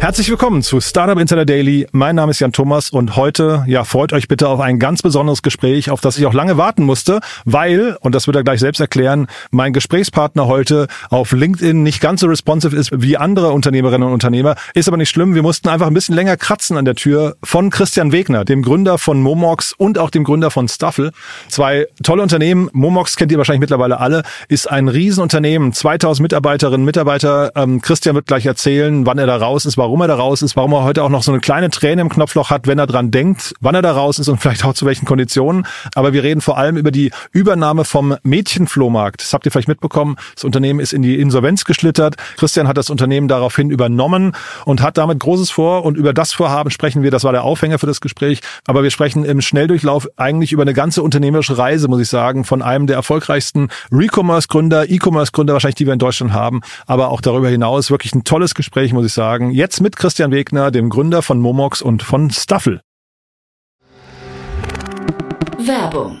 Herzlich willkommen zu Startup Insider Daily. Mein Name ist Jan Thomas und heute, ja, freut euch bitte auf ein ganz besonderes Gespräch, auf das ich auch lange warten musste, weil, und das wird er gleich selbst erklären, mein Gesprächspartner heute auf LinkedIn nicht ganz so responsive ist wie andere Unternehmerinnen und Unternehmer. Ist aber nicht schlimm. Wir mussten einfach ein bisschen länger kratzen an der Tür von Christian Wegner, dem Gründer von Momox und auch dem Gründer von Staffel. Zwei tolle Unternehmen. Momox kennt ihr wahrscheinlich mittlerweile alle, ist ein Riesenunternehmen, 2000 Mitarbeiterinnen, Mitarbeiter. Ähm, Christian wird gleich erzählen, wann er da raus ist, warum er da raus ist, warum er heute auch noch so eine kleine Träne im Knopfloch hat, wenn er dran denkt, wann er da raus ist und vielleicht auch zu welchen Konditionen. Aber wir reden vor allem über die Übernahme vom Mädchenflohmarkt. Das habt ihr vielleicht mitbekommen. Das Unternehmen ist in die Insolvenz geschlittert. Christian hat das Unternehmen daraufhin übernommen und hat damit Großes vor. Und über das Vorhaben sprechen wir. Das war der Aufhänger für das Gespräch. Aber wir sprechen im Schnelldurchlauf eigentlich über eine ganze unternehmerische Reise, muss ich sagen, von einem der erfolgreichsten Recommerce-Gründer, E-Commerce-Gründer wahrscheinlich, die wir in Deutschland haben. Aber auch darüber hinaus wirklich ein tolles Gespräch, muss ich sagen. Jetzt mit Christian Wegner, dem Gründer von Momox und von Staffel. Werbung.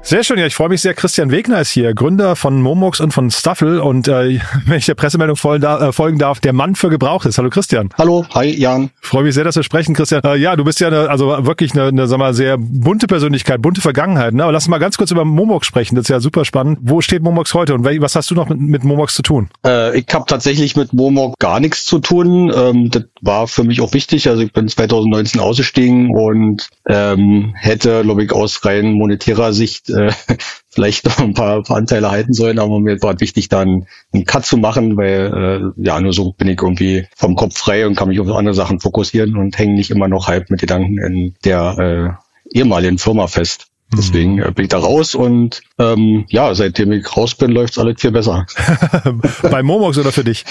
Sehr schön, ja, ich freue mich sehr. Christian Wegner ist hier, Gründer von Momox und von Staffel. Und äh, wenn ich der Pressemeldung folgen, da, äh, folgen darf, der Mann für Gebrauchtes. Hallo Christian. Hallo, hi Jan. Freue mich sehr, dass wir sprechen, Christian. Äh, ja, du bist ja eine, also wirklich eine, eine sag mal, sehr bunte Persönlichkeit, bunte Vergangenheit. Ne? Aber lass uns mal ganz kurz über Momox sprechen. Das ist ja super spannend. Wo steht Momox heute und was hast du noch mit, mit Momox zu tun? Äh, ich habe tatsächlich mit Momox gar nichts zu tun. Ähm, das war für mich auch wichtig. Also ich bin 2019 ausgestiegen und ähm, hätte, glaube ich, aus rein monetärer Sicht äh, vielleicht noch ein paar, paar Anteile halten sollen, aber mir war wichtig, dann einen Cut zu machen, weil äh, ja, nur so bin ich irgendwie vom Kopf frei und kann mich auf andere Sachen fokussieren und hänge nicht immer noch halb mit Gedanken in der äh, ehemaligen Firma fest. Deswegen äh, bin ich da raus und ähm, ja, seitdem ich raus bin, läuft's alles viel besser. Bei Momox oder für dich?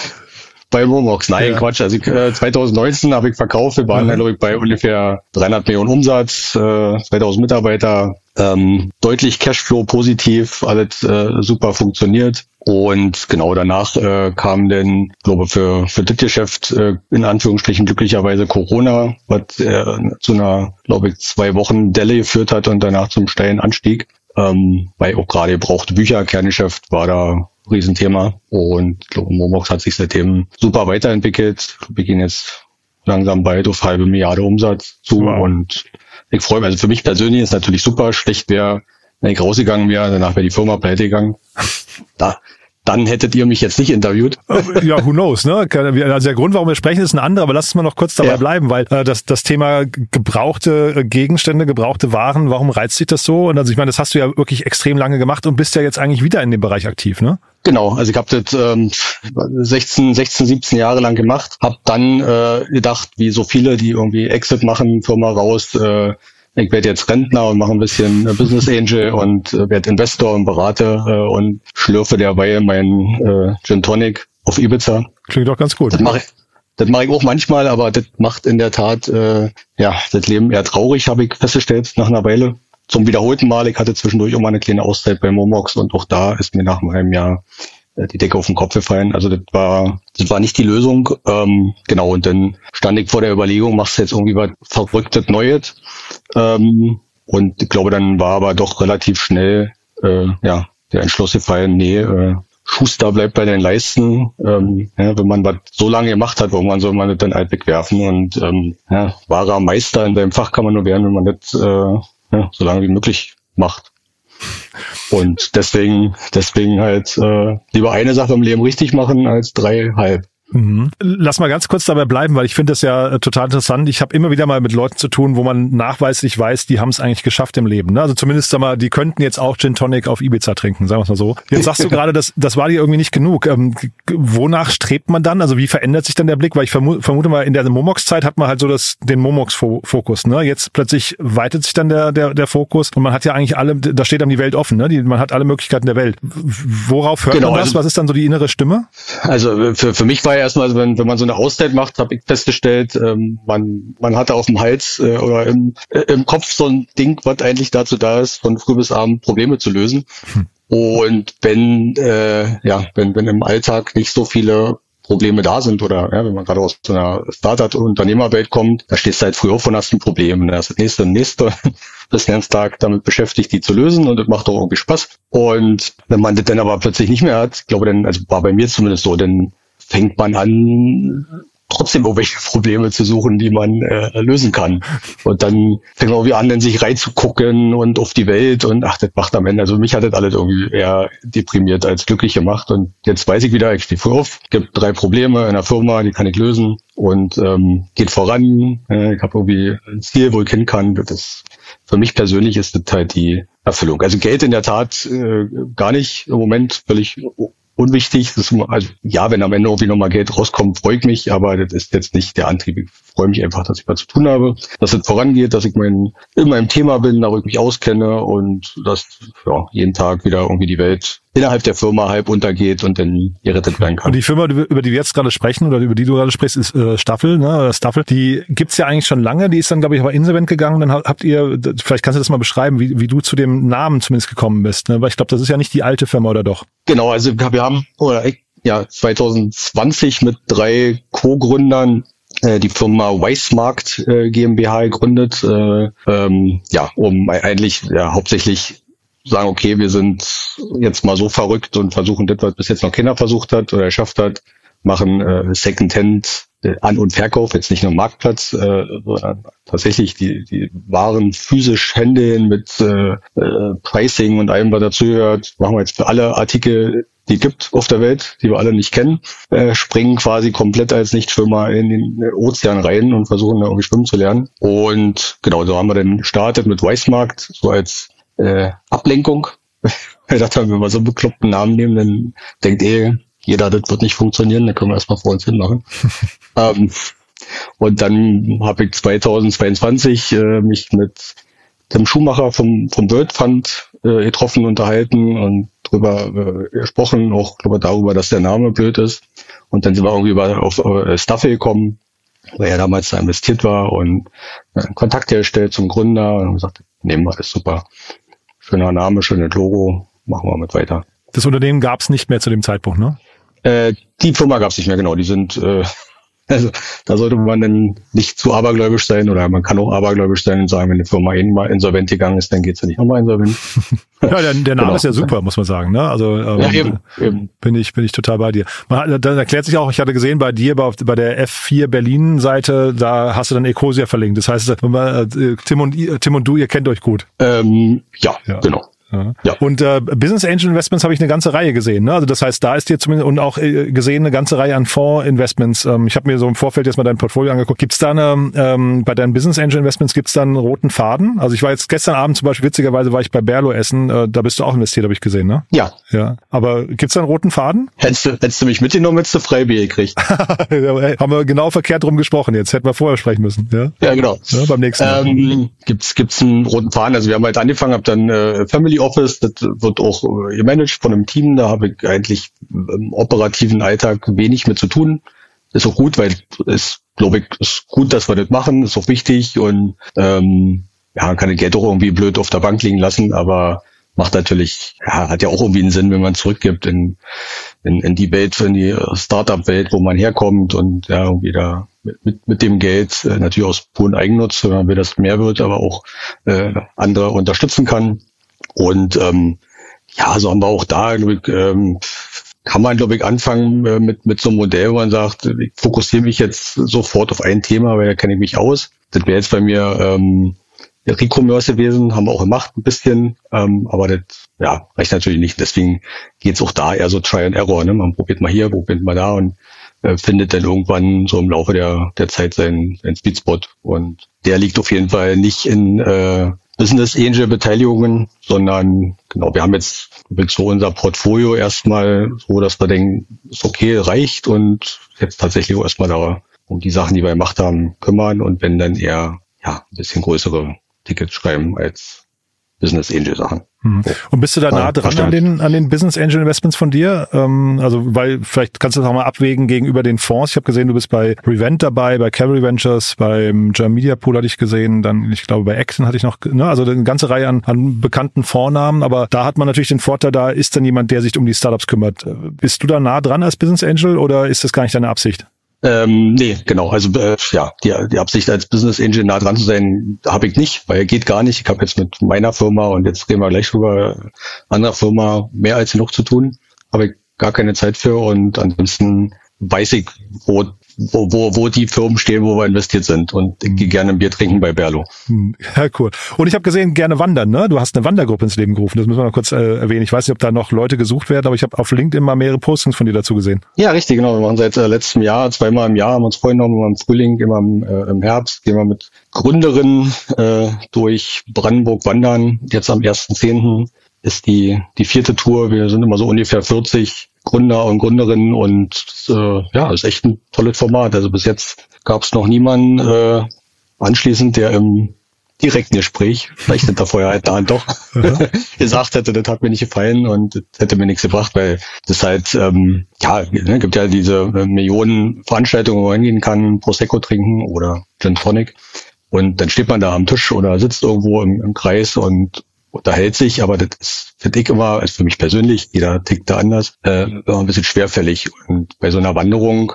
Bei Momox. Nein, ja. Quatsch. Also ich, äh, 2019 habe ich verkauft. Wir waren, mhm. glaube ich, bei ungefähr 300 Millionen Umsatz, äh, 2000 Mitarbeiter, ähm, deutlich Cashflow positiv, alles äh, super funktioniert. Und genau danach äh, kam dann, glaube für für das Geschäft äh, in Anführungsstrichen glücklicherweise Corona, was äh, zu einer, glaube ich, zwei Wochen Delle geführt hat und danach zum steilen Anstieg. Ähm, weil auch gerade gebrauchte Bücher, Kerngeschäft war da Riesenthema. Und ich glaube, Momox hat sich seitdem super weiterentwickelt. Wir gehen jetzt langsam bald auf halbe Milliarde Umsatz zu. Wow. Und ich freue mich, also für mich persönlich ist natürlich super. Schlecht wäre, wenn ich rausgegangen wäre, danach wäre die Firma pleite gegangen. Da, dann hättet ihr mich jetzt nicht interviewt. Ja, who knows, ne? Also der Grund, warum wir sprechen, ist ein anderer, aber lass uns mal noch kurz dabei ja. bleiben, weil äh, das, das Thema gebrauchte Gegenstände, gebrauchte Waren, warum reizt sich das so? Und also ich meine, das hast du ja wirklich extrem lange gemacht und bist ja jetzt eigentlich wieder in dem Bereich aktiv, ne? Genau, also ich habe das ähm, 16, 16, 17 Jahre lang gemacht, habe dann äh, gedacht, wie so viele, die irgendwie Exit machen, Firma raus, äh, ich werde jetzt Rentner und mache ein bisschen Business Angel und äh, werde Investor und Berater äh, und schlürfe derweil mein äh, Gin Tonic auf Ibiza. Klingt doch ganz gut. Das mache ich, das mache ich auch manchmal, aber das macht in der Tat äh, ja das Leben eher traurig, habe ich festgestellt nach einer Weile. Zum wiederholten Mal, ich hatte zwischendurch auch mal eine kleine Auszeit bei Momox und auch da ist mir nach einem Jahr die Decke auf den Kopf gefallen. Also das war, das war nicht die Lösung. Ähm, genau, und dann stand ich vor der Überlegung, machst du jetzt irgendwie was Verrücktes Neues. Ähm, und ich glaube, dann war aber doch relativ schnell äh, ja, der Entschluss gefallen, nee, äh, Schuster bleibt bei den Leisten. Ähm, ja, wenn man was so lange gemacht hat, man soll man das dann halt wegwerfen? Und ähm, ja, wahrer Meister in seinem Fach kann man nur werden, wenn man das äh, ja, so lange wie möglich macht. Und deswegen, deswegen halt äh, lieber eine Sache im Leben richtig machen als drei halb. Mhm. Lass mal ganz kurz dabei bleiben, weil ich finde das ja äh, total interessant. Ich habe immer wieder mal mit Leuten zu tun, wo man nachweislich weiß, die haben es eigentlich geschafft im Leben. Ne? Also zumindest sag mal, die könnten jetzt auch Gin Tonic auf Ibiza trinken, sagen wir mal so. Jetzt sagst du gerade, das, das war dir irgendwie nicht genug. Ähm, wonach strebt man dann? Also wie verändert sich dann der Blick? Weil ich vermute, vermute mal, in der Momox-Zeit hat man halt so das, den Momox-Fokus. Ne? Jetzt plötzlich weitet sich dann der, der, der Fokus und man hat ja eigentlich alle, da steht dann die Welt offen. Ne? Die, man hat alle Möglichkeiten der Welt. Worauf hört genau, man das? Also, Was ist dann so die innere Stimme? Also für, für mich war ja erstmal, also wenn, wenn man so eine Auszeit macht, habe ich festgestellt, ähm, man, man hatte auf dem Hals äh, oder im, äh, im Kopf so ein Ding, was eigentlich dazu da ist, von früh bis abend Probleme zu lösen. Hm. Und wenn, äh, ja, wenn, wenn im Alltag nicht so viele Probleme da sind oder ja, wenn man gerade aus so einer Startup-Unternehmerwelt kommt, da stehst du halt früh auf und hast ein Problem. Und das nächste und nächste bist den ganzen Tag damit beschäftigt, die zu lösen und das macht auch irgendwie Spaß. Und wenn man das dann aber plötzlich nicht mehr hat, glaube dann, also war bei mir zumindest so, dann fängt man an, trotzdem irgendwelche Probleme zu suchen, die man äh, lösen kann. Und dann fängt man irgendwie an, in sich reinzugucken und auf die Welt und ach, das macht am Ende. Also mich hat das alles irgendwie eher deprimiert als glücklich gemacht. Und jetzt weiß ich wieder, ich stehe früh auf, gibt drei Probleme in der Firma, die kann ich lösen und ähm, geht voran. Äh, ich habe irgendwie ein Ziel, wo ich hin kann. Das ist, für mich persönlich ist das halt die Erfüllung. Also Geld in der Tat äh, gar nicht im Moment völlig unwichtig. Das ist, also, ja, wenn am Ende irgendwie nochmal Geld rauskommt, freue ich mich, aber das ist jetzt nicht der Antrieb. Ich freue mich einfach, dass ich was zu tun habe, dass es vorangeht, dass ich mein, in meinem Thema bin, da ich mich auskenne und dass ja, jeden Tag wieder irgendwie die Welt innerhalb der Firma halb untergeht und dann gerettet werden kann. Und die Firma, über die wir jetzt gerade sprechen oder über die du gerade sprichst, ist äh, Staffel, ne? Oder Staffel. Die gibt's ja eigentlich schon lange. Die ist dann, glaube ich, aber insolvent gegangen. Dann habt ihr, vielleicht kannst du das mal beschreiben, wie, wie du zu dem Namen zumindest gekommen bist. Ne? Weil ich glaube, das ist ja nicht die alte Firma, oder doch? Genau, also wir haben oder ja 2020 mit drei Co-Gründern äh, die Firma Weissmarkt äh, GmbH gegründet, äh, ähm, ja, um eigentlich ja, hauptsächlich sagen, okay, wir sind jetzt mal so verrückt und versuchen das, was bis jetzt noch keiner versucht hat oder geschafft hat, machen äh, Secondhand äh, An- und Verkauf, jetzt nicht nur Marktplatz, äh, sondern tatsächlich die, die Waren physisch händeln mit äh, äh, Pricing und allem, was dazugehört. Machen wir jetzt für alle Artikel, die gibt auf der Welt, die wir alle nicht kennen, äh, springen quasi komplett als Nichtschwimmer in den Ozean rein und versuchen da irgendwie schwimmen zu lernen. Und genau, so haben wir dann gestartet mit Weißmarkt, so als äh, Ablenkung. Ich dachte, wenn wir so einen bekloppten Namen nehmen, dann denkt eh jeder, das wird nicht funktionieren, dann können wir erstmal vor uns hin machen. ähm, und dann habe ich 2022 äh, mich mit dem Schuhmacher vom, vom World Fund äh, getroffen, unterhalten und drüber äh, gesprochen, auch glaube darüber, dass der Name blöd ist. Und dann sind wir irgendwie über, auf äh, Staffel gekommen, weil er damals da investiert war und äh, Kontakt hergestellt zum Gründer und gesagt, nehmen wir, ist super. Schöner Name, schönes Logo, machen wir mit weiter. Das Unternehmen gab es nicht mehr zu dem Zeitpunkt, ne? Äh, die Firma gab es nicht mehr, genau. Die sind, äh, also da sollte man dann nicht zu abergläubisch sein oder man kann auch abergläubisch sein und sagen, wenn eine Firma mal insolvent gegangen ist, dann geht's ja nicht nochmal insolvent. ja, der, der Name genau. ist ja super, muss man sagen. Ne? Also ähm, ja, eben, eben. bin ich bin ich total bei dir. Man, dann erklärt sich auch, ich hatte gesehen bei dir bei, bei der F4 Berlin Seite, da hast du dann Ecosia verlinkt. Das heißt, äh, Tim und Tim und du, ihr kennt euch gut. Ähm, ja, ja, genau. Ja. ja. Und äh, Business Angel Investments habe ich eine ganze Reihe gesehen. Ne? Also das heißt, da ist dir zumindest und auch äh, gesehen eine ganze Reihe an Fondsinvestments. Ähm, ich habe mir so im Vorfeld jetzt mal dein Portfolio angeguckt. Gibt's da eine, ähm, bei deinen Business Angel Investments gibt's da einen roten Faden? Also ich war jetzt gestern Abend zum Beispiel, witzigerweise war ich bei Berlo essen, äh, da bist du auch investiert, habe ich gesehen, ne? Ja. Ja. Aber gibt's da einen roten Faden? Hättest du, hättest du mich mitgenommen, hättest du Freibier gekriegt. Haben wir genau verkehrt drum gesprochen jetzt. Hätten wir vorher sprechen müssen. Ja, ja genau. Ja, beim nächsten Mal. Ähm, gibt's, gibt's einen roten Faden? Also wir haben halt angefangen, hab dann äh, Family Office, das wird auch äh, gemanagt von einem Team. Da habe ich eigentlich im operativen Alltag wenig mit zu tun. Ist auch gut, weil es, glaube ich, ist gut, dass wir das machen, ist auch wichtig und ähm, ja, kann das Geld auch irgendwie blöd auf der Bank liegen lassen, aber macht natürlich, ja, hat ja auch irgendwie einen Sinn, wenn man zurückgibt in, in, in die Welt, in die Startup-Welt, wo man herkommt und ja, irgendwie da mit, mit, mit dem Geld äh, natürlich aus puren Eigennutz, wenn man will, dass mehr wird, aber auch äh, andere unterstützen kann. Und ähm, ja, so haben wir auch da, ich, ähm, kann man, glaube ich, anfangen äh, mit, mit so einem Modell, wo man sagt, ich fokussiere mich jetzt sofort auf ein Thema, weil da kenne ich mich aus. Das wäre jetzt bei mir ähm, Recommerce gewesen, haben wir auch gemacht ein bisschen, ähm, aber das ja, reicht natürlich nicht. Deswegen geht's auch da eher so Try and Error. Ne? Man probiert mal hier, probiert mal da und äh, findet dann irgendwann so im Laufe der, der Zeit seinen, seinen Speedspot. Und der liegt auf jeden Fall nicht in äh, Business Angel Beteiligungen, sondern genau, wir haben jetzt so unser Portfolio erstmal so, dass wir denken, ist okay, reicht und jetzt tatsächlich erstmal da um die Sachen, die wir gemacht haben, kümmern und wenn dann eher ja ein bisschen größere Tickets schreiben als Business Angel Sachen. Mhm. Und bist du da nah dran an den, an den Business Angel Investments von dir? Ähm, also, weil vielleicht kannst du das auch mal abwägen gegenüber den Fonds. Ich habe gesehen, du bist bei Revent dabei, bei Cavalry Ventures, beim German Media Pool hatte ich gesehen, dann, ich glaube, bei Action hatte ich noch, ne, also eine ganze Reihe an, an bekannten Vornamen, aber da hat man natürlich den Vorteil, da ist dann jemand, der sich um die Startups kümmert. Bist du da nah dran als Business Angel oder ist das gar nicht deine Absicht? Ähm, nee, genau. Also äh, ja, die, die Absicht als Business Angel nah dran zu sein, habe ich nicht, weil geht gar nicht. Ich habe jetzt mit meiner Firma und jetzt reden wir gleich über anderer Firma mehr als genug zu tun. Habe ich gar keine Zeit für und ansonsten weiß ich, wo wo, wo, wo die Firmen stehen, wo wir investiert sind. Und gehe gerne ein Bier trinken bei Berlo. Hm, ja, cool. Und ich habe gesehen, gerne wandern, ne? Du hast eine Wandergruppe ins Leben gerufen. Das müssen wir noch kurz äh, erwähnen. Ich weiß nicht, ob da noch Leute gesucht werden, aber ich habe auf LinkedIn mal mehrere Postings von dir dazu gesehen. Ja, richtig, genau. Wir machen seit äh, letztem Jahr, zweimal im Jahr, haben uns vorgenommen, immer im Frühling, immer im, äh, im Herbst, gehen wir mit Gründerinnen äh, durch Brandenburg wandern. Jetzt am 1.10. ist die, die vierte Tour. Wir sind immer so ungefähr 40 Gründer und Gründerinnen und äh, ja, ist echt ein tolles Format. Also bis jetzt gab es noch niemanden äh, anschließend, der im direkten Gespräch, vielleicht hinter vorher halt da doch, gesagt hätte, das hat mir nicht gefallen und das hätte mir nichts gebracht, weil das halt, ähm, ja, ne, gibt ja diese äh, Millionen Veranstaltungen, wo man hingehen kann, Prosecco trinken oder Gin Tonic. Und dann steht man da am Tisch oder sitzt irgendwo im, im Kreis und unterhält sich, aber das ist, finde ich immer, also für mich persönlich, jeder tickt da anders, äh, immer ein bisschen schwerfällig. Und bei so einer Wanderung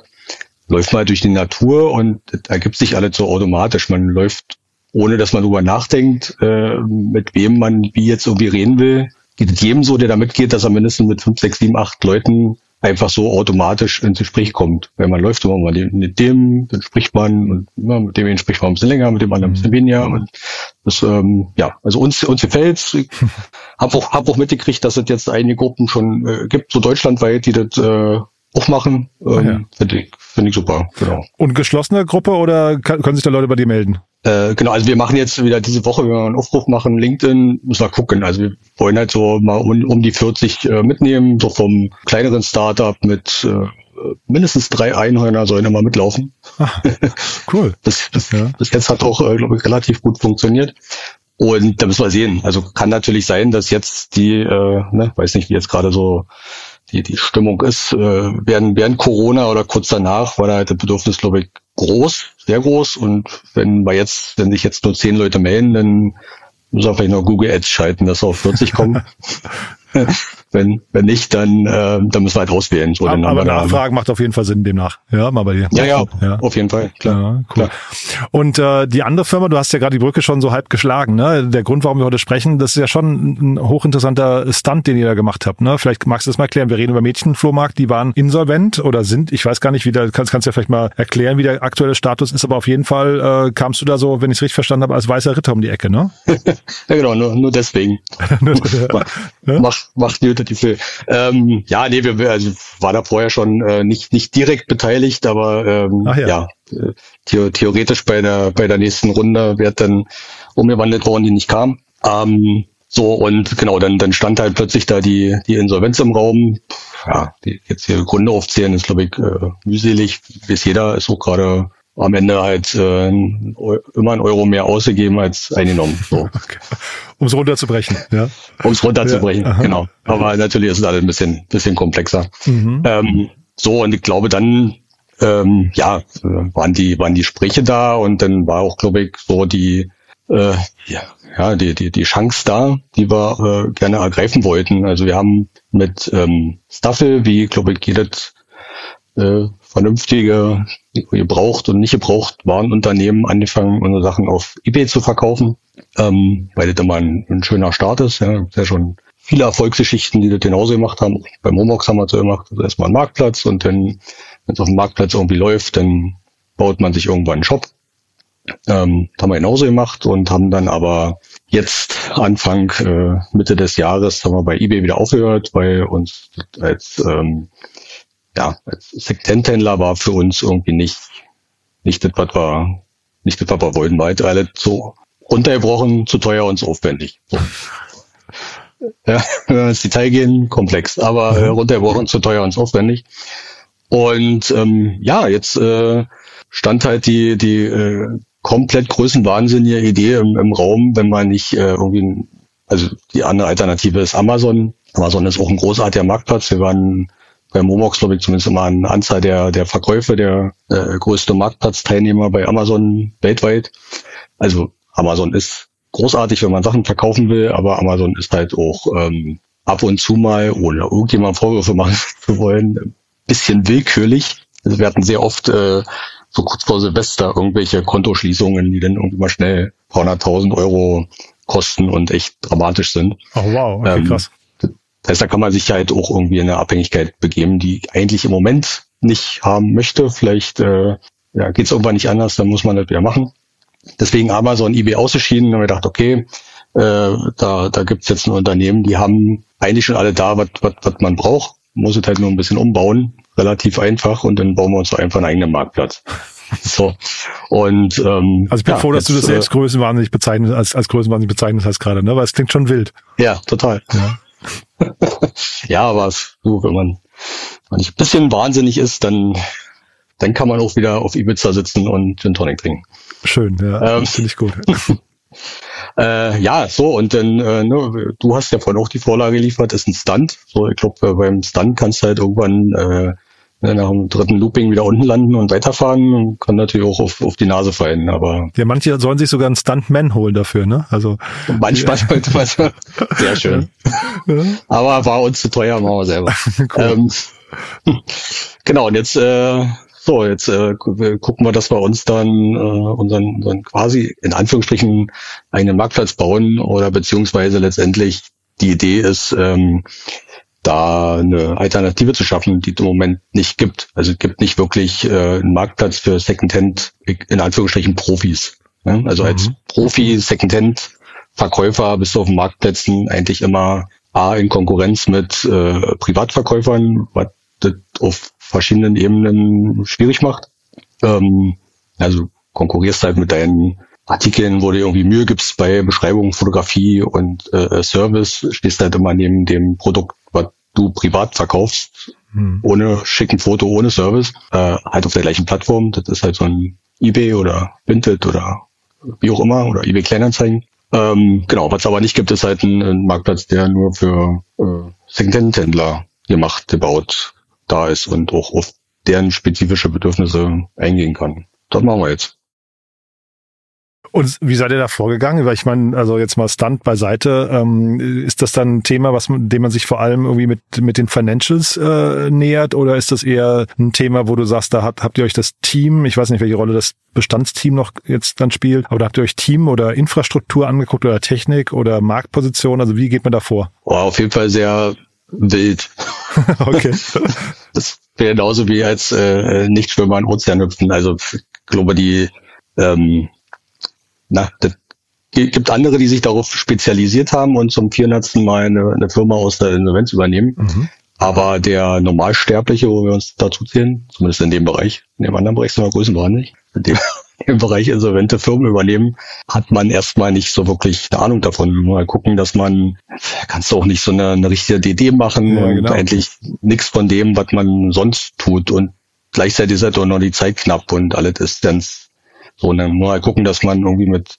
läuft man halt durch die Natur und das ergibt sich alles so automatisch. Man läuft, ohne dass man drüber nachdenkt, äh, mit wem man wie jetzt irgendwie reden will. Geht es jedem so, der da mitgeht, dass er mindestens mit fünf, sechs, sieben, acht Leuten einfach so automatisch ins Gespräch kommt. Wenn man läuft immer mal mit dem, dann spricht man und ja, mit dem spricht man ein bisschen länger, mit dem anderen ein bisschen weniger. Und das, ähm, ja, also uns, uns gefällt's. Ich habe auch, hab auch mitgekriegt, dass es jetzt einige Gruppen schon äh, gibt, so deutschlandweit, die das äh, auch machen. Ähm, ja. Finde ich, find ich super, genau. Und geschlossene Gruppe oder kann, können sich da Leute bei dir melden? Äh, genau, also wir machen jetzt wieder diese Woche, wenn wir einen Aufruf machen, LinkedIn, muss mal gucken. Also wir wollen halt so mal um, um die 40 äh, mitnehmen, so vom kleineren Startup mit äh, mindestens drei Einhörner sollen immer mitlaufen. Ach, cool. bis, bis, ja. bis jetzt hat auch, äh, glaube ich, relativ gut funktioniert. Und da müssen wir sehen. Also kann natürlich sein, dass jetzt die, äh, ne, weiß nicht, wie jetzt gerade so die, die Stimmung ist, äh, während, während Corona oder kurz danach war da halt das Bedürfnis, glaube ich, groß, sehr groß. Und wenn wir jetzt, wenn sich jetzt nur zehn Leute melden, dann müssen wir vielleicht noch Google Ads schalten, dass wir auf 40 kommen. wenn, wenn nicht, dann, äh, dann müssen wir halt auswählen. So, aber aber Nachfragen macht auf jeden Fall Sinn demnach. Ja, mal bei dir. Ja, ja, ja. auf jeden Fall, klar. Ja, cool. klar. Und äh, die andere Firma, du hast ja gerade die Brücke schon so halb geschlagen. Ne? Der Grund, warum wir heute sprechen, das ist ja schon ein hochinteressanter Stunt, den ihr da gemacht habt. Ne? Vielleicht magst du das mal erklären. Wir reden über Mädchenflohmarkt, die waren insolvent oder sind. Ich weiß gar nicht, wie der, kannst, kannst du ja vielleicht mal erklären, wie der aktuelle Status ist, aber auf jeden Fall äh, kamst du da so, wenn ich es richtig verstanden habe, als weißer Ritter um die Ecke, ne? ja, genau, nur, nur deswegen. Mach, mach die Alternative. Ähm, ja, nee, wir also war da vorher schon äh, nicht nicht direkt beteiligt, aber ähm, ja, ja äh, the theoretisch bei der bei der nächsten Runde wird dann umgewandelt worden, die nicht kam. Ähm, so und genau, dann dann stand halt plötzlich da die die Insolvenz im Raum. Ja, die, jetzt hier Gründe aufzählen ist glaube ich äh, mühselig. Bis jeder ist auch gerade am Ende halt äh, immer ein Euro mehr ausgegeben als eingenommen. So. Okay. Um es runterzubrechen, ja. Um es runterzubrechen, ja, genau. Aber natürlich ist es alles ein bisschen, bisschen komplexer. Mhm. Ähm, so, und ich glaube dann, ähm, ja, waren die, waren die Sprüche da und dann war auch, glaube ich, so die, äh, ja, ja, die, die, die Chance da, die wir äh, gerne ergreifen wollten. Also wir haben mit ähm, Staffel, wie, glaube ich, jedes äh, vernünftige, gebraucht und nicht gebraucht waren Unternehmen angefangen, unsere Sachen auf eBay zu verkaufen, ähm, weil das immer ein, ein schöner Start ist. Ja, ist ja schon viele Erfolgsgeschichten, die das genauso gemacht haben. Beim Homox haben wir so gemacht, also erstmal einen Marktplatz und dann, wenn es auf dem Marktplatz irgendwie läuft, dann baut man sich irgendwann einen Shop. Ähm, haben wir genauso gemacht und haben dann aber jetzt Anfang äh, Mitte des Jahres haben wir bei eBay wieder aufgehört, weil uns als ähm, ja als Sektenthändler war für uns irgendwie nicht nicht das, was wir nicht das, was wir wollten, weil alles so runtergebrochen, zu teuer und zu aufwendig. So. Ja, wenn wir ins Detail gehen, komplex, aber äh, runtergebrochen, zu teuer und zu aufwendig. Und ähm, ja, jetzt äh, stand halt die, die äh, komplett größenwahnsinnige Idee im, im Raum, wenn man nicht äh, irgendwie, also die andere Alternative ist Amazon. Amazon ist auch ein großartiger Marktplatz. Wir waren bei Momox, glaube ich, zumindest immer eine Anzahl der, der Verkäufe, der äh, größte Marktplatzteilnehmer bei Amazon weltweit. Also Amazon ist großartig, wenn man Sachen verkaufen will, aber Amazon ist halt auch ähm, ab und zu mal, ohne irgendjemand Vorwürfe machen zu wollen, ein bisschen willkürlich. Also wir hatten sehr oft äh, so kurz vor Silvester irgendwelche Kontoschließungen, die dann irgendwie mal schnell ein paar hunderttausend Euro kosten und echt dramatisch sind. Oh wow, okay, ähm, krass. Das heißt, da kann man sich halt auch irgendwie in eine Abhängigkeit begeben, die eigentlich im Moment nicht haben möchte. Vielleicht äh, ja, geht es irgendwann nicht anders, dann muss man das wieder machen deswegen Amazon, eBay ausgeschieden und haben wir gedacht, okay, äh, da, da gibt's jetzt ein Unternehmen, die haben eigentlich schon alle da, was man braucht, muss es halt nur ein bisschen umbauen, relativ einfach und dann bauen wir uns einfach einen eigenen Marktplatz. So. Und ähm, also ich bin ja, froh, dass jetzt, du das selbst äh, größenwahnsinnig bezeichnest, als, als größenwahnsinnig bezeichnet hast gerade, ne? Weil es klingt schon wild. Ja, total. Ja, ja aber du, wenn man, wenn nicht ein bisschen wahnsinnig ist, dann, dann kann man auch wieder auf Ibiza sitzen und Gin Tonic trinken. Schön, ja, ähm, finde ich gut. äh, ja, so, und dann, äh, ne, du hast ja vorhin auch die Vorlage geliefert, ist ein Stunt. So, ich glaube, äh, beim Stunt kannst du halt irgendwann äh, nach dem dritten Looping wieder unten landen und weiterfahren und kann natürlich auch auf, auf die Nase fallen. Aber ja, manche sollen sich sogar einen Stuntman holen dafür, ne? Also manchmal manchmal sehr schön. Ja. Aber war uns zu teuer, machen wir selber. cool. ähm, genau, und jetzt äh, so, jetzt äh, gucken wir, dass wir uns dann äh, unseren, unseren quasi in Anführungsstrichen eigenen Marktplatz bauen oder beziehungsweise letztendlich die Idee ist, ähm, da eine Alternative zu schaffen, die es im Moment nicht gibt. Also es gibt nicht wirklich äh, einen Marktplatz für Secondhand in Anführungsstrichen Profis. Ne? Also mhm. als Profi Secondhand Verkäufer bist du auf den Marktplätzen eigentlich immer A in Konkurrenz mit äh, Privatverkäufern, was das auf verschiedenen Ebenen schwierig macht. Ähm, also konkurrierst halt mit deinen Artikeln, wo du irgendwie Mühe gibst bei Beschreibung, Fotografie und äh, Service, stehst halt immer neben dem Produkt, du privat verkaufst, hm. ohne schicken Foto, ohne Service, äh, halt auf der gleichen Plattform. Das ist halt so ein eBay oder Vinted oder wie auch immer oder eBay Kleinanzeigen. Ähm, genau, was es aber nicht gibt, ist halt ein, ein Marktplatz, der nur für äh, Secondhand-Händler gemacht, gebaut da ist und auch auf deren spezifische Bedürfnisse eingehen kann. Das machen wir jetzt. Und wie seid ihr da vorgegangen? Weil ich meine, also jetzt mal Stunt beiseite, ähm, ist das dann ein Thema, was dem man sich vor allem irgendwie mit mit den Financials äh, nähert, oder ist das eher ein Thema, wo du sagst, da habt, habt ihr euch das Team, ich weiß nicht, welche Rolle das Bestandsteam noch jetzt dann spielt, aber da habt ihr euch Team oder Infrastruktur angeguckt oder Technik oder Marktposition? Also wie geht man da vor? Oh, auf jeden Fall sehr wild. okay. Das wäre genauso wie als äh, Nichtschwimmer in Ozean hüpfen. Also ich glaube, die ähm, na, das gibt andere, die sich darauf spezialisiert haben und zum 400. Mal eine, eine Firma aus der Insolvenz übernehmen. Mhm. Aber der Normalsterbliche, wo wir uns dazu zählen, zumindest in dem Bereich, in dem anderen Bereich sind wir größenwahnsinnig, in dem, im Bereich insolvente Firmen übernehmen, hat man erstmal nicht so wirklich eine Ahnung davon. Mal gucken, dass man, kannst du auch nicht so eine, eine richtige DD machen ja, und genau. eigentlich nichts von dem, was man sonst tut. Und gleichzeitig ist halt auch noch die Zeit knapp und alles ist dann so, dann mal gucken, dass man irgendwie mit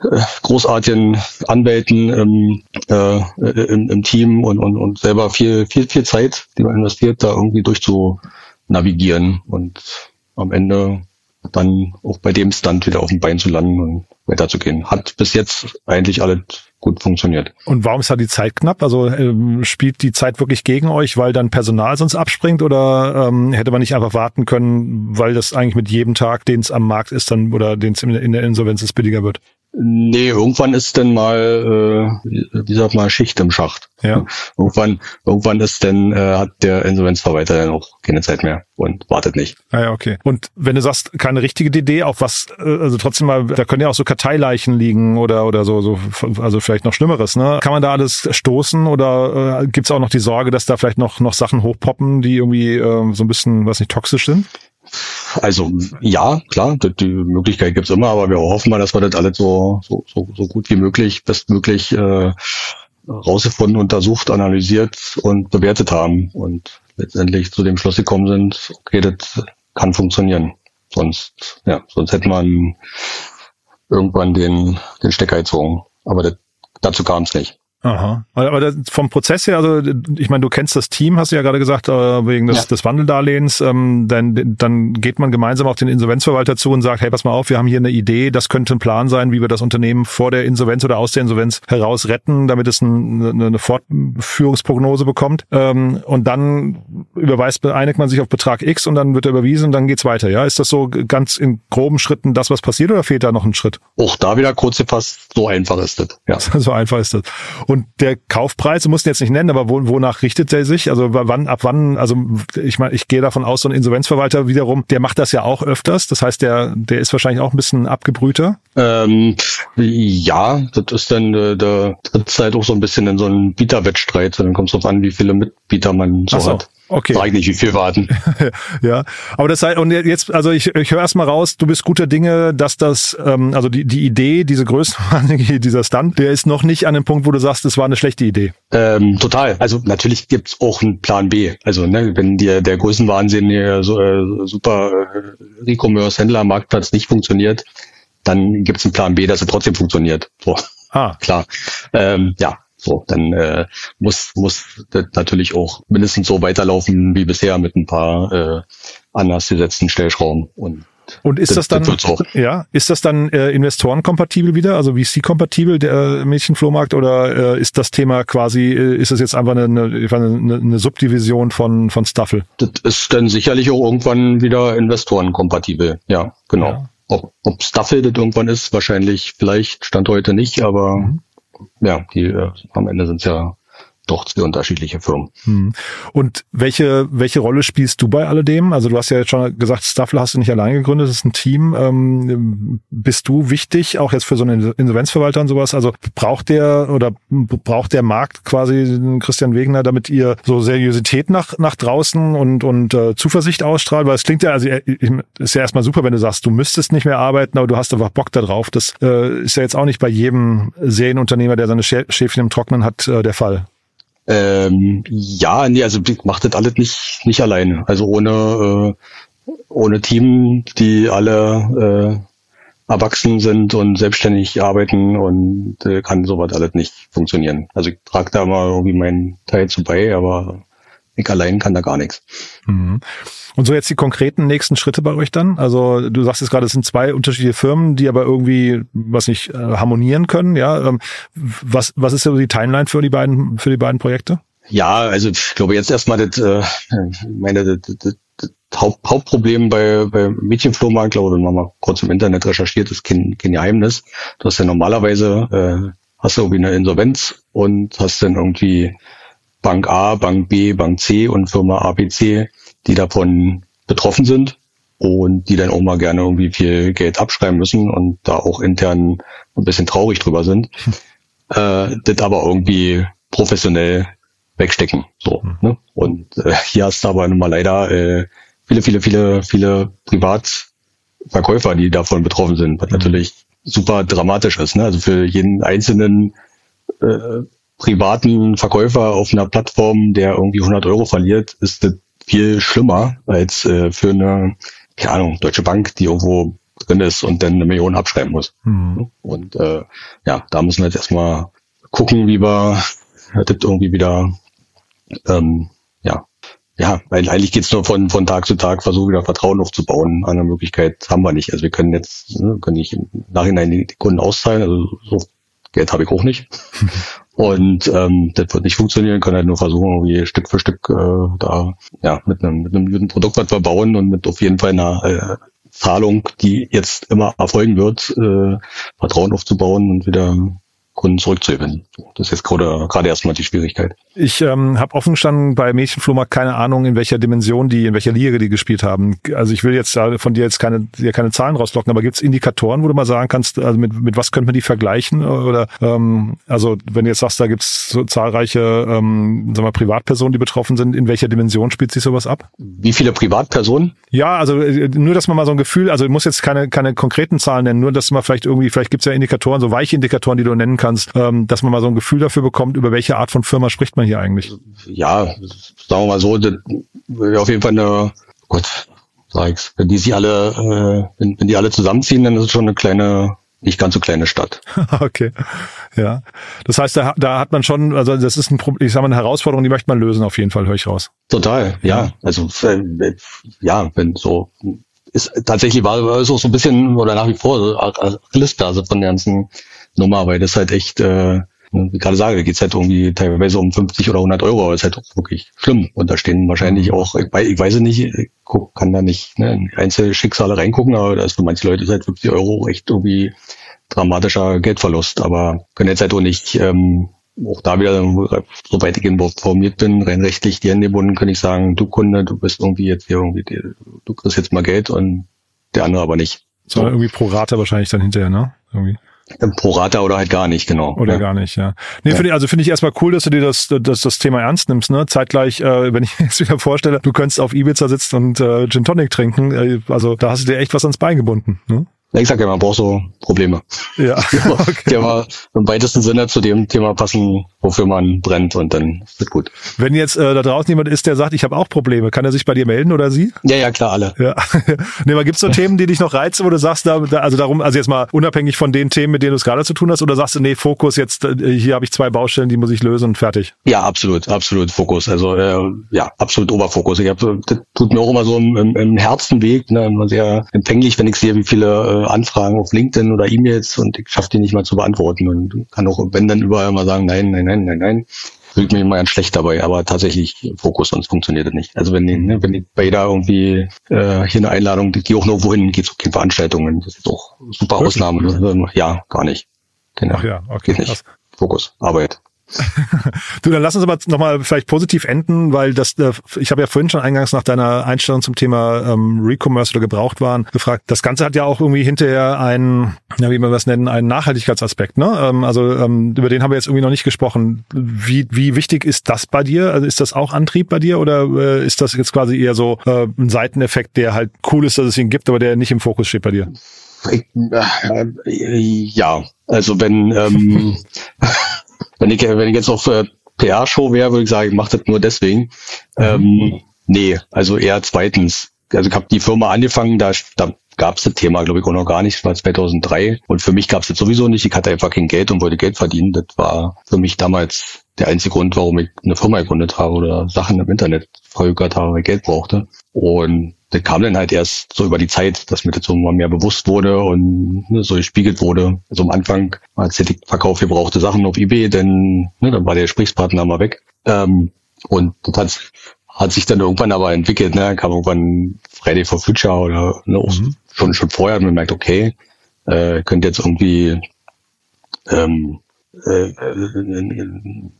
äh, großartigen Anwälten im, äh, im, im Team und, und, und selber viel, viel, viel Zeit, die man investiert, da irgendwie durch zu navigieren und am Ende dann auch bei dem Stunt wieder auf dem Bein zu landen und weiterzugehen. Hat bis jetzt eigentlich alles gut funktioniert. Und warum ist da die Zeit knapp? Also ähm, spielt die Zeit wirklich gegen euch, weil dann Personal sonst abspringt oder ähm, hätte man nicht einfach warten können, weil das eigentlich mit jedem Tag, den es am Markt ist, dann oder den es in der Insolvenz ist, billiger wird? Nee, irgendwann ist dann mal, äh, wie sagt man, Schicht im Schacht. Ja. Irgendwann, irgendwann ist dann, äh, hat der Insolvenzverwalter dann auch keine Zeit mehr und wartet nicht. Ah ja, okay. Und wenn du sagst, keine richtige Idee, auf was, äh, also trotzdem mal, da können ja auch so Karteileichen liegen oder oder so, so also vielleicht noch Schlimmeres, ne? Kann man da alles stoßen oder äh, gibt's auch noch die Sorge, dass da vielleicht noch, noch Sachen hochpoppen, die irgendwie äh, so ein bisschen, was nicht, toxisch sind? Also ja, klar, die Möglichkeit gibt's immer, aber wir hoffen mal, dass wir das alles so, so, so, so gut wie möglich, bestmöglich äh, rausgefunden, untersucht, analysiert und bewertet haben und letztendlich zu dem Schluss gekommen sind, okay, das kann funktionieren. Sonst, ja, sonst hätte man irgendwann den, den Stecker gezogen. Aber das, dazu kam es nicht. Aha. Aber das, vom Prozess her, also ich meine, du kennst das Team, hast du ja gerade gesagt, äh, wegen des, ja. des Wandeldarlehens. Ähm, dann, dann geht man gemeinsam auf den Insolvenzverwalter zu und sagt, hey, pass mal auf, wir haben hier eine Idee, das könnte ein Plan sein, wie wir das Unternehmen vor der Insolvenz oder aus der Insolvenz heraus retten, damit es ein, eine Fortführungsprognose bekommt. Ähm, und dann überweist, einigt man sich auf Betrag X und dann wird er überwiesen und dann geht's weiter. Ja, ist das so ganz in groben Schritten das, was passiert oder fehlt da noch ein Schritt? Auch da wieder kurz gefasst, so einfach ist das. Ja. so einfach ist das. Und der Kaufpreis, du musst ihn jetzt nicht nennen, aber wo, wonach richtet er sich? Also wann, ab wann, also ich meine, ich gehe davon aus, so ein Insolvenzverwalter wiederum, der macht das ja auch öfters. Das heißt, der, der ist wahrscheinlich auch ein bisschen abgebrühter. Ähm, ja, das ist dann, äh, da tritt halt auch so ein bisschen in so einen Bieterwettstreit. Dann kommt es drauf an, wie viele Mitbieter man so, so. hat. Okay. Sag ich nicht, wie viel warten. ja, aber das heißt, und jetzt, also ich, ich höre erstmal raus, du bist guter Dinge, dass das, ähm, also die, die Idee, diese Größenwahnsinnige, dieser Stunt, der ist noch nicht an dem Punkt, wo du sagst, es war eine schlechte Idee. Ähm, total. Also natürlich gibt's auch einen Plan B. Also ne, wenn dir der Größenwahnsinn hier so, äh, super äh, E-Commerce-Händler-Marktplatz nicht funktioniert, dann gibt's einen Plan B, dass er trotzdem funktioniert. So. Ah. Klar. Ähm, ja, so, dann äh, muss, muss das natürlich auch mindestens so weiterlaufen wie bisher mit ein paar äh, anders gesetzten Stellschrauben. Und und ist das, das dann, das ja, ist das dann äh, investorenkompatibel wieder, also VC-kompatibel, der äh, Mädchenflohmarkt, oder äh, ist das Thema quasi, äh, ist das jetzt einfach eine, eine, eine, eine Subdivision von, von Staffel? Das ist dann sicherlich auch irgendwann wieder investorenkompatibel, ja, genau. Ja. Ob, ob Staffel das irgendwann ist, wahrscheinlich vielleicht, stand heute nicht, aber mhm ja, die äh, am Ende sind es ja doch zwei unterschiedliche Firmen. Hm. Und welche, welche Rolle spielst du bei alledem? Also du hast ja jetzt schon gesagt, Staffel hast du nicht allein gegründet, das ist ein Team. Ähm, bist du wichtig, auch jetzt für so einen Insolvenzverwalter und sowas? Also braucht der oder braucht der Markt quasi Christian Wegener, damit ihr so Seriosität nach, nach draußen und, und äh, Zuversicht ausstrahlt? Weil es klingt ja, also ist ja erstmal super, wenn du sagst, du müsstest nicht mehr arbeiten, aber du hast einfach Bock da drauf. Das äh, ist ja jetzt auch nicht bei jedem Serienunternehmer, der seine Schäfchen im Trocknen hat, äh, der Fall. Ähm, ja, nee, also macht das alles nicht, nicht alleine. Also ohne, äh, ohne Team, die alle äh, erwachsen sind und selbstständig arbeiten und äh, kann sowas alles nicht funktionieren. Also ich trage da mal irgendwie meinen Teil zu bei, aber ich allein kann da gar nichts. Mhm. Und so jetzt die konkreten nächsten Schritte bei euch dann? Also du sagst jetzt gerade, es sind zwei unterschiedliche Firmen, die aber irgendwie, was nicht, äh, harmonieren können. Ja, ähm, was was ist so die Timeline für die beiden für die beiden Projekte? Ja, also ich glaube jetzt erstmal das, äh, meine das, das, das Haupt, Hauptproblem bei, bei Mädchenflohmarkt, glaube wenn man mal kurz im Internet recherchiert, ist kein, kein Geheimnis. Du hast ja normalerweise äh, hast du irgendwie eine Insolvenz und hast dann irgendwie Bank A, Bank B, Bank C und Firma ABC die davon betroffen sind und die dann auch mal gerne irgendwie viel Geld abschreiben müssen und da auch intern ein bisschen traurig drüber sind, äh, das aber irgendwie professionell wegstecken. So, hm. ne? Und äh, hier hast du aber nun mal leider äh, viele, viele, viele, viele Privatverkäufer, die davon betroffen sind, was mhm. natürlich super dramatisch ist. Ne? Also für jeden einzelnen äh, privaten Verkäufer auf einer Plattform, der irgendwie 100 Euro verliert, ist das viel schlimmer als äh, für eine, keine Ahnung, Deutsche Bank, die irgendwo drin ist und dann eine Million abschreiben muss. Mhm. Und äh, ja, da müssen wir jetzt erstmal gucken, wie wir das irgendwie wieder ähm, ja, ja, weil eigentlich geht's nur von, von Tag zu Tag, versuchen wieder Vertrauen aufzubauen. Eine Möglichkeit haben wir nicht. Also wir können jetzt, ne, können nicht im Nachhinein die Kunden auszahlen, also so Geld habe ich auch nicht. Und ähm, das wird nicht funktionieren, können halt nur versuchen, irgendwie Stück für Stück äh, da ja mit einem, mit einem guten Produkt was wir bauen und mit auf jeden Fall einer äh, Zahlung, die jetzt immer erfolgen wird, äh, Vertrauen aufzubauen und wieder Kunden zurückzugewinnen. Das ist jetzt gerade, gerade erstmal die Schwierigkeit. Ich ähm, habe offen gestanden bei Mädchenflohmarkt keine Ahnung, in welcher Dimension die, in welcher Liga die gespielt haben. Also ich will jetzt von dir jetzt keine, dir keine Zahlen rauslocken, aber gibt es Indikatoren, wo du mal sagen kannst, also mit, mit was könnte man die vergleichen? Oder ähm, also wenn du jetzt sagst, da gibt es so zahlreiche ähm, sagen wir, Privatpersonen, die betroffen sind, in welcher Dimension spielt sich sowas ab? Wie viele Privatpersonen? Ja, also äh, nur, dass man mal so ein Gefühl, also ich muss jetzt keine, keine konkreten Zahlen nennen, nur dass man vielleicht irgendwie, vielleicht gibt es ja Indikatoren, so weiche Indikatoren, die du nennen kannst kannst, ähm, dass man mal so ein Gefühl dafür bekommt, über welche Art von Firma spricht man hier eigentlich? Ja, sagen wir mal so, das auf jeden Fall eine, Gott, sag ich's, wenn die sich alle, äh, wenn, wenn die alle zusammenziehen, dann ist es schon eine kleine nicht ganz so kleine Stadt. okay. Ja. Das heißt, da, da hat man schon, also das ist ein ich sag mal, eine Herausforderung, die möchte man lösen, auf jeden Fall, höre ich raus. Total, ja. Also äh, ja, wenn so ist tatsächlich war es auch so ein bisschen oder nach wie vor Achillesferse also von der ganzen Nummer, weil das halt echt, äh, wie gerade sage, geht's halt irgendwie teilweise um 50 oder 100 Euro, aber ist halt auch wirklich schlimm. Und da stehen wahrscheinlich auch, ich, ich weiß nicht, ich guck, kann da nicht ne, in einzelne Schicksale reingucken, aber da ist für manche Leute halt 50 Euro echt irgendwie dramatischer Geldverlust. Aber können jetzt halt auch nicht, ähm, auch da wieder, soweit ich informiert bin, rein rechtlich die Hände gebunden, kann ich sagen, du Kunde, du bist irgendwie jetzt hier irgendwie, du kriegst jetzt mal Geld und der andere aber nicht. Sondern irgendwie pro Rate wahrscheinlich dann hinterher, ne? Irgendwie. Pro Rata oder halt gar nicht, genau. Oder ja. gar nicht, ja. Nee, ja. Find ich, also finde ich erstmal cool, dass du dir das, das, das Thema ernst nimmst, ne? Zeitgleich, äh, wenn ich jetzt wieder vorstelle, du könntest auf Ibiza sitzen und äh, Gin Tonic trinken, äh, also da hast du dir echt was ans Bein gebunden, ne? Ja, ich sag ja, man braucht so Probleme. Ja. okay. Die aber im weitesten Sinne zu dem Thema passen, wofür man brennt und dann ist es gut. Wenn jetzt äh, da draußen jemand ist, der sagt, ich habe auch Probleme, kann er sich bei dir melden oder sie? Ja, ja, klar, alle. Ja. nee, aber gibt's so Themen, die dich noch reizen, wo du sagst, da, da, also darum, also jetzt mal unabhängig von den Themen, mit denen du es gerade zu tun hast, oder sagst du, nee, Fokus jetzt, äh, hier habe ich zwei Baustellen, die muss ich lösen und fertig? Ja, absolut, absolut Fokus. Also äh, ja, absolut Oberfokus. Ich hab, das tut mir auch immer so im, im, im Herzen weg, ne, immer sehr empfänglich, wenn ich sehe, wie viele äh, Anfragen auf LinkedIn oder E-Mails und ich schaffe die nicht mal zu beantworten und kann auch, wenn dann überall mal sagen, nein, nein, nein, nein, nein, fühlt mich immer ganz schlecht dabei, aber tatsächlich Fokus, sonst funktioniert das nicht. Also wenn, ne, wenn ich bei jeder irgendwie äh, hier eine Einladung, ich gehe auch noch wohin, geht es keine Veranstaltungen, das ist doch super Wirklich? Ausnahme. Ja, gar nicht. Genau. Ach ja, okay. Geht nicht. Fokus, Arbeit. du, dann lass uns aber nochmal vielleicht positiv enden, weil das, äh, ich habe ja vorhin schon eingangs nach deiner Einstellung zum Thema ähm, Recommerce oder Gebrauchtwaren gefragt. Das Ganze hat ja auch irgendwie hinterher einen, ja, wie man das nennen, einen Nachhaltigkeitsaspekt. Ne? Ähm, also ähm, über den haben wir jetzt irgendwie noch nicht gesprochen. Wie, wie wichtig ist das bei dir? Also ist das auch Antrieb bei dir oder äh, ist das jetzt quasi eher so äh, ein Seiteneffekt, der halt cool ist, dass es ihn gibt, aber der nicht im Fokus steht bei dir? Ich, äh, ja, also wenn ähm, Wenn ich, wenn ich jetzt auf äh, PR-Show wäre, würde ich sagen, ich mache das nur deswegen. Ähm, nee, also eher zweitens. Also ich habe die Firma angefangen, da, da gab es das Thema, glaube ich, auch noch gar nicht. Das war 2003. Und für mich gab es das sowieso nicht. Ich hatte einfach kein Geld und wollte Geld verdienen. Das war für mich damals der einzige Grund, warum ich eine Firma gegründet habe oder Sachen im Internet verhökert habe, weil ich Geld brauchte. Und das kam dann halt erst so über die Zeit, dass mir das so mal mehr bewusst wurde und ne, so gespiegelt wurde. Also am Anfang, als ich verkaufe gebrauchte Sachen auf Ebay, denn ne, dann war der Gesprächspartner mal weg. Ähm, und das hat, hat sich dann irgendwann aber entwickelt, ne? kam irgendwann Friday for Future oder ne, mhm. schon schon vorher hat man gemerkt, okay, äh, könnte jetzt irgendwie ähm, äh, äh,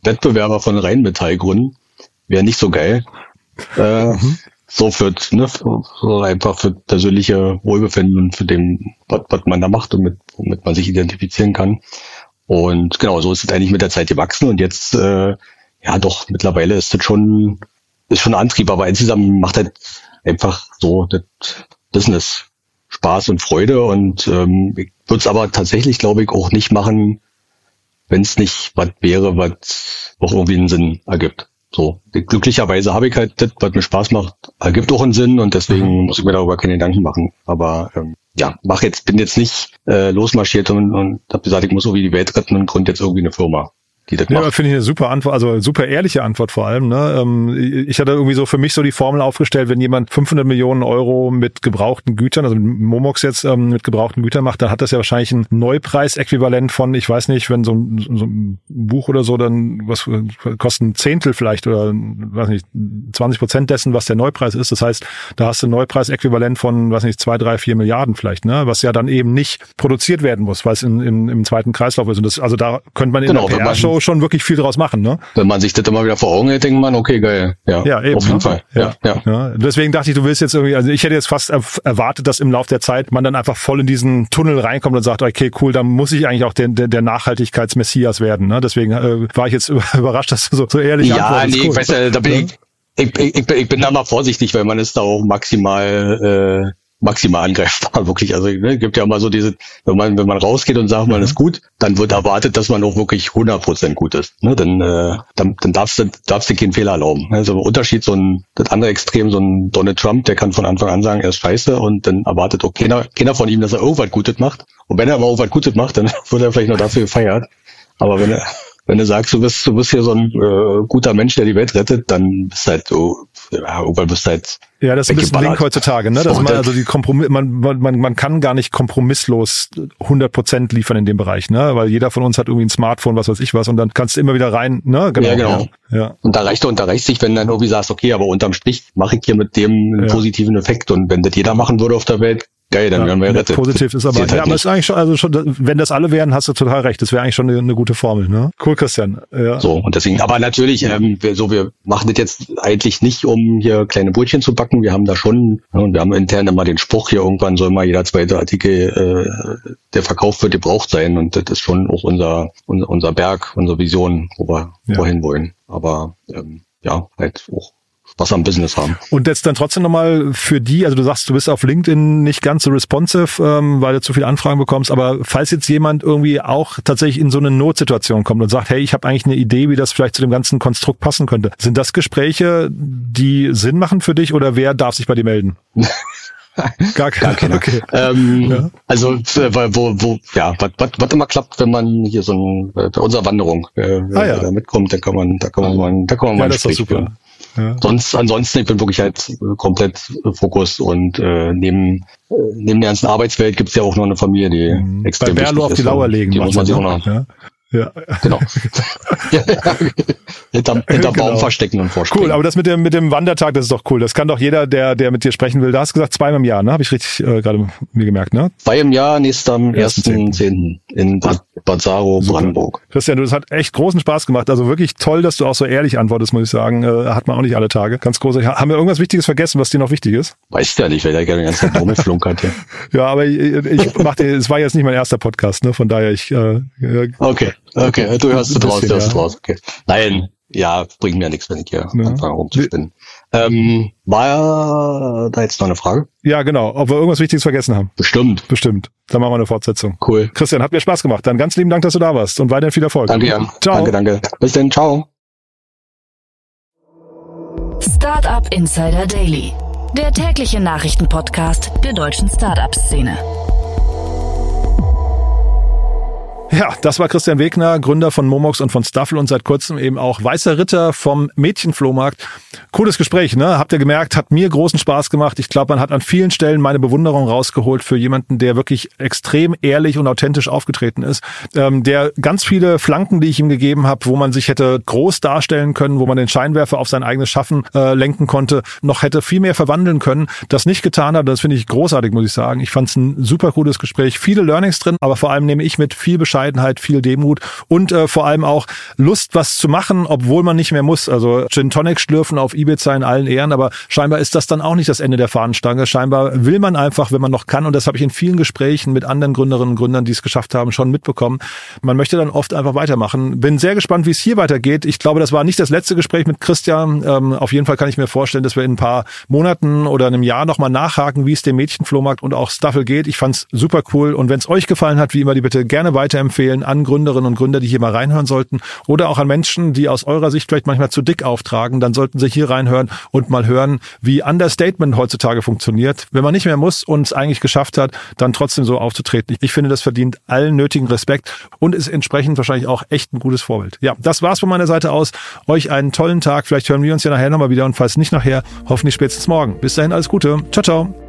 Wettbewerber von Rheinmetall gründen, wäre nicht so geil. Äh, mhm so für, ne, so einfach für persönliche Wohlbefinden und für den, was, was man da macht und mit, womit man sich identifizieren kann. Und genau, so ist es eigentlich mit der Zeit gewachsen und jetzt, äh, ja doch, mittlerweile ist das schon, ist schon ein Antrieb, aber insgesamt macht halt einfach so das Business Spaß und Freude und ähm, ich würde es aber tatsächlich, glaube ich, auch nicht machen, wenn es nicht was wäre, was auch irgendwie einen Sinn ergibt. So, glücklicherweise habe ich halt das, was mir Spaß macht, ergibt auch einen Sinn und deswegen mhm. muss ich mir darüber keine Gedanken machen. Aber ähm, ja, mach jetzt, bin jetzt nicht äh, losmarschiert und, und habe gesagt, ich muss irgendwie die Welt retten und gründe jetzt irgendwie eine Firma. Die das Ja, finde ich eine super Antwort, also super ehrliche Antwort vor allem. Ne? Ähm, Ich hatte irgendwie so für mich so die Formel aufgestellt, wenn jemand 500 Millionen Euro mit gebrauchten Gütern, also Momox jetzt ähm, mit gebrauchten Gütern macht, dann hat das ja wahrscheinlich ein Neupreisäquivalent von, ich weiß nicht, wenn so ein, so ein Buch oder so dann was kostet ein Zehntel vielleicht oder weiß nicht 20 Prozent dessen, was der Neupreis ist. Das heißt, da hast du ein Neupreisäquivalent von, weiß nicht, zwei, drei, vier Milliarden vielleicht, ne? Was ja dann eben nicht produziert werden muss, weil es in, in, im zweiten Kreislauf ist. Und das, also da könnte man in Genau, der wenn schon wirklich viel draus machen, ne? Wenn man sich das immer wieder vor Augen hält, denkt man, okay, geil. Ja, Ja, eben. auf jeden ne? Fall. Ja, ja. Ja, deswegen dachte ich, du willst jetzt irgendwie, also ich hätte jetzt fast er- erwartet, dass im Laufe der Zeit man dann einfach voll in diesen Tunnel reinkommt und sagt, okay, cool, dann muss ich eigentlich auch der, der, der Nachhaltigkeitsmessias werden. Ne? Deswegen äh, war ich jetzt überrascht, dass du so, so ehrlich Ja, antwortest. nee, Cool. ich weiß, da bin ich, ich, ich, ich, bin- ich bin da mal vorsichtig, weil man ist da auch maximal, äh, maximal angreifbar, wirklich. Also, ne, gibt ja immer so diese, wenn man, wenn man rausgeht und sagt, man ist gut, dann wird erwartet, dass man auch wirklich 100% gut ist. Ne, dann, äh, dann, dann darfst du, darfst du keinen Fehler erlauben. Also, Unterschied, so ein, das andere Extrem, so ein Donald Trump, der kann von Anfang an sagen, er ist scheiße und dann erwartet auch keiner, keiner von ihm, dass er irgendwas Gutes macht. Und wenn er aber irgendwas Gutes macht, dann wird er vielleicht noch dafür gefeiert. Aber wenn er, wenn du sagst, du bist, du bist hier so ein äh, guter Mensch, der die Welt rettet, dann bist du halt so, ja, irgendwann bist halt Ja, das ist ein bisschen. Link heutzutage, ne? Dass So, man, also die Kompromiss, man, man, man kann gar nicht kompromisslos 100 Prozent liefern in dem Bereich, ne? Weil jeder von uns hat irgendwie ein Smartphone, was weiß ich was, und dann kannst du immer wieder rein, ne? Ja, genau. Ja. Und da reicht und da reicht sich, wenn dann irgendwie sagst, okay, aber unterm Strich mache ich hier mit dem einen Ja. positiven Effekt. Und wenn das jeder machen würde auf der Welt, geil, dann Ja, wären wir rettet. positiv ist aber, Passiert ja, halt aber ist eigentlich schon, also schon, wenn das alle wären, hast du total recht. Das wäre eigentlich schon eine, eine gute Formel, ne? Cool, Christian. Ja. So, und deswegen, aber natürlich, ähm, wir, so, wir machen das jetzt eigentlich nicht, um hier kleine Brötchen zu backen. Wir haben da schon, ja, und wir haben intern immer den Spruch hier, irgendwann soll mal jeder zweite Artikel, äh, der verkauft wird, gebraucht sein. Und das ist schon auch unser, unser, unser Berg, unsere Vision, wo wir Ja. wohin wollen. Aber ähm, ja, halt auch Spaß am Business haben. Und jetzt dann trotzdem nochmal für die, also du sagst, du bist auf LinkedIn nicht ganz so responsive, ähm, weil du zu viele Anfragen bekommst, aber falls jetzt jemand irgendwie auch tatsächlich in so eine Notsituation kommt und sagt, hey, ich habe eigentlich eine Idee, wie das vielleicht zu dem ganzen Konstrukt passen könnte, sind das Gespräche, die Sinn machen für dich oder wer darf sich bei dir melden? Gar keiner. Okay. Ähm, Ja. Also äh, weil- wo, wo, ja, was, was, was immer klappt, wenn man hier so ein äh, bei unserer Wanderung äh, Ah, ja. da mitkommt, dann kann man, da kann man mal, da kann man mal Ja, ein das ist doch Gespräch führen. Ja. Sonst, ansonsten, ich bin wirklich halt äh, komplett äh, Fokus und äh, neben, äh, neben der ganzen Arbeitswelt gibt's ja auch noch eine Familie, die Mhm. Bei extrem Berlo wichtig auf die Lauer legen. Die muss man sich auch noch? Ja. ja. genau. hinter, hinter Genau. Baum verstecken und vorspringen. Cool, aber das mit dem mit dem Wandertag, das ist doch cool. Das kann doch jeder, der der mit dir sprechen will. Da hast du gesagt zweimal im Jahr, ne? Habe ich richtig äh, gerade mir gemerkt, ne? Zwei im Jahr, nächster am Ersten 1.10. in Bad, Super. Brandenburg. Christian, du, das hat echt großen Spaß gemacht. Also wirklich toll, dass du auch so ehrlich antwortest, muss ich sagen. Äh, hat man auch nicht alle Tage. Ganz groß. Haben wir irgendwas Wichtiges vergessen, was dir noch wichtig ist? Weißt ja nicht, weil der gerne die ganze Zeit rumflunkert hier. Ja, aber ich, ich machte, es war jetzt nicht mein erster Podcast, ne? Von daher ich. Äh, äh, Okay, okay, du hörst du raus, bisschen, du hörst ja. raus, okay. Nein, ja, bringt mir nichts, wenn ich hier Ja. anfange rumzuspinnen. Ähm, war da jetzt noch eine Frage? ja, genau. Ob wir irgendwas Wichtiges vergessen haben. Bestimmt. Bestimmt. Dann machen wir eine Fortsetzung. Cool. Christian, hat mir Spaß gemacht. Dann ganz lieben Dank, dass du da warst und weiterhin viel Erfolg. Danke, Jan. Ciao. Danke, danke. Bis dann, ciao. Startup Insider Daily, der tägliche Nachrichtenpodcast der deutschen Startup-Szene. Ja, das war Christian Wegner, Gründer von Momox und von Staffel und seit kurzem eben auch weißer Ritter vom Mädchenflohmarkt. Cooles Gespräch, ne? Habt ihr gemerkt, hat mir großen Spaß gemacht. Ich glaube, man hat an vielen Stellen meine Bewunderung rausgeholt für jemanden, der wirklich extrem ehrlich und authentisch aufgetreten ist, ähm, der ganz viele Flanken, die ich ihm gegeben habe, wo man sich hätte groß darstellen können, wo man den Scheinwerfer auf sein eigenes Schaffen äh, lenken konnte, noch hätte viel mehr verwandeln können, das nicht getan hat. Das finde ich großartig, muss ich sagen. Ich fand es ein super cooles Gespräch, viele Learnings drin, aber vor allem nehme ich mit viel Bescheidenheit, viel Demut und äh, vor allem auch Lust, was zu machen, obwohl man nicht mehr muss. Also Gin Tonic schlürfen auf Ibiza in allen Ehren, aber scheinbar ist das dann auch nicht das Ende der Fahnenstange. Scheinbar will man einfach, wenn man noch kann, und das habe ich in vielen Gesprächen mit anderen Gründerinnen und Gründern, die es geschafft haben, schon mitbekommen. Man möchte dann oft einfach weitermachen. Bin sehr gespannt, wie es hier weitergeht. Ich glaube, das war nicht das letzte Gespräch mit Christian. Ähm, auf jeden Fall kann ich mir vorstellen, dass wir in ein paar Monaten oder einem Jahr nochmal nachhaken, wie es dem Mädchenflohmarkt und auch Staffel geht. Ich fand's super cool und wenn es euch gefallen hat, wie immer, die bitte gerne weiterempfehlen weiterempfehlen an Gründerinnen und Gründer, die hier mal reinhören sollten oder auch an Menschen, die aus eurer Sicht vielleicht manchmal zu dick auftragen, dann sollten sie hier reinhören und mal hören, wie Understatement heutzutage funktioniert. Wenn man nicht mehr muss und es eigentlich geschafft hat, dann trotzdem so aufzutreten. Ich finde, das verdient allen nötigen Respekt und ist entsprechend wahrscheinlich auch echt ein gutes Vorbild. Ja, das war's von meiner Seite aus. Euch einen tollen Tag. Vielleicht hören wir uns ja nachher nochmal wieder und falls nicht nachher, hoffentlich spätestens morgen. Bis dahin alles Gute. Ciao, ciao.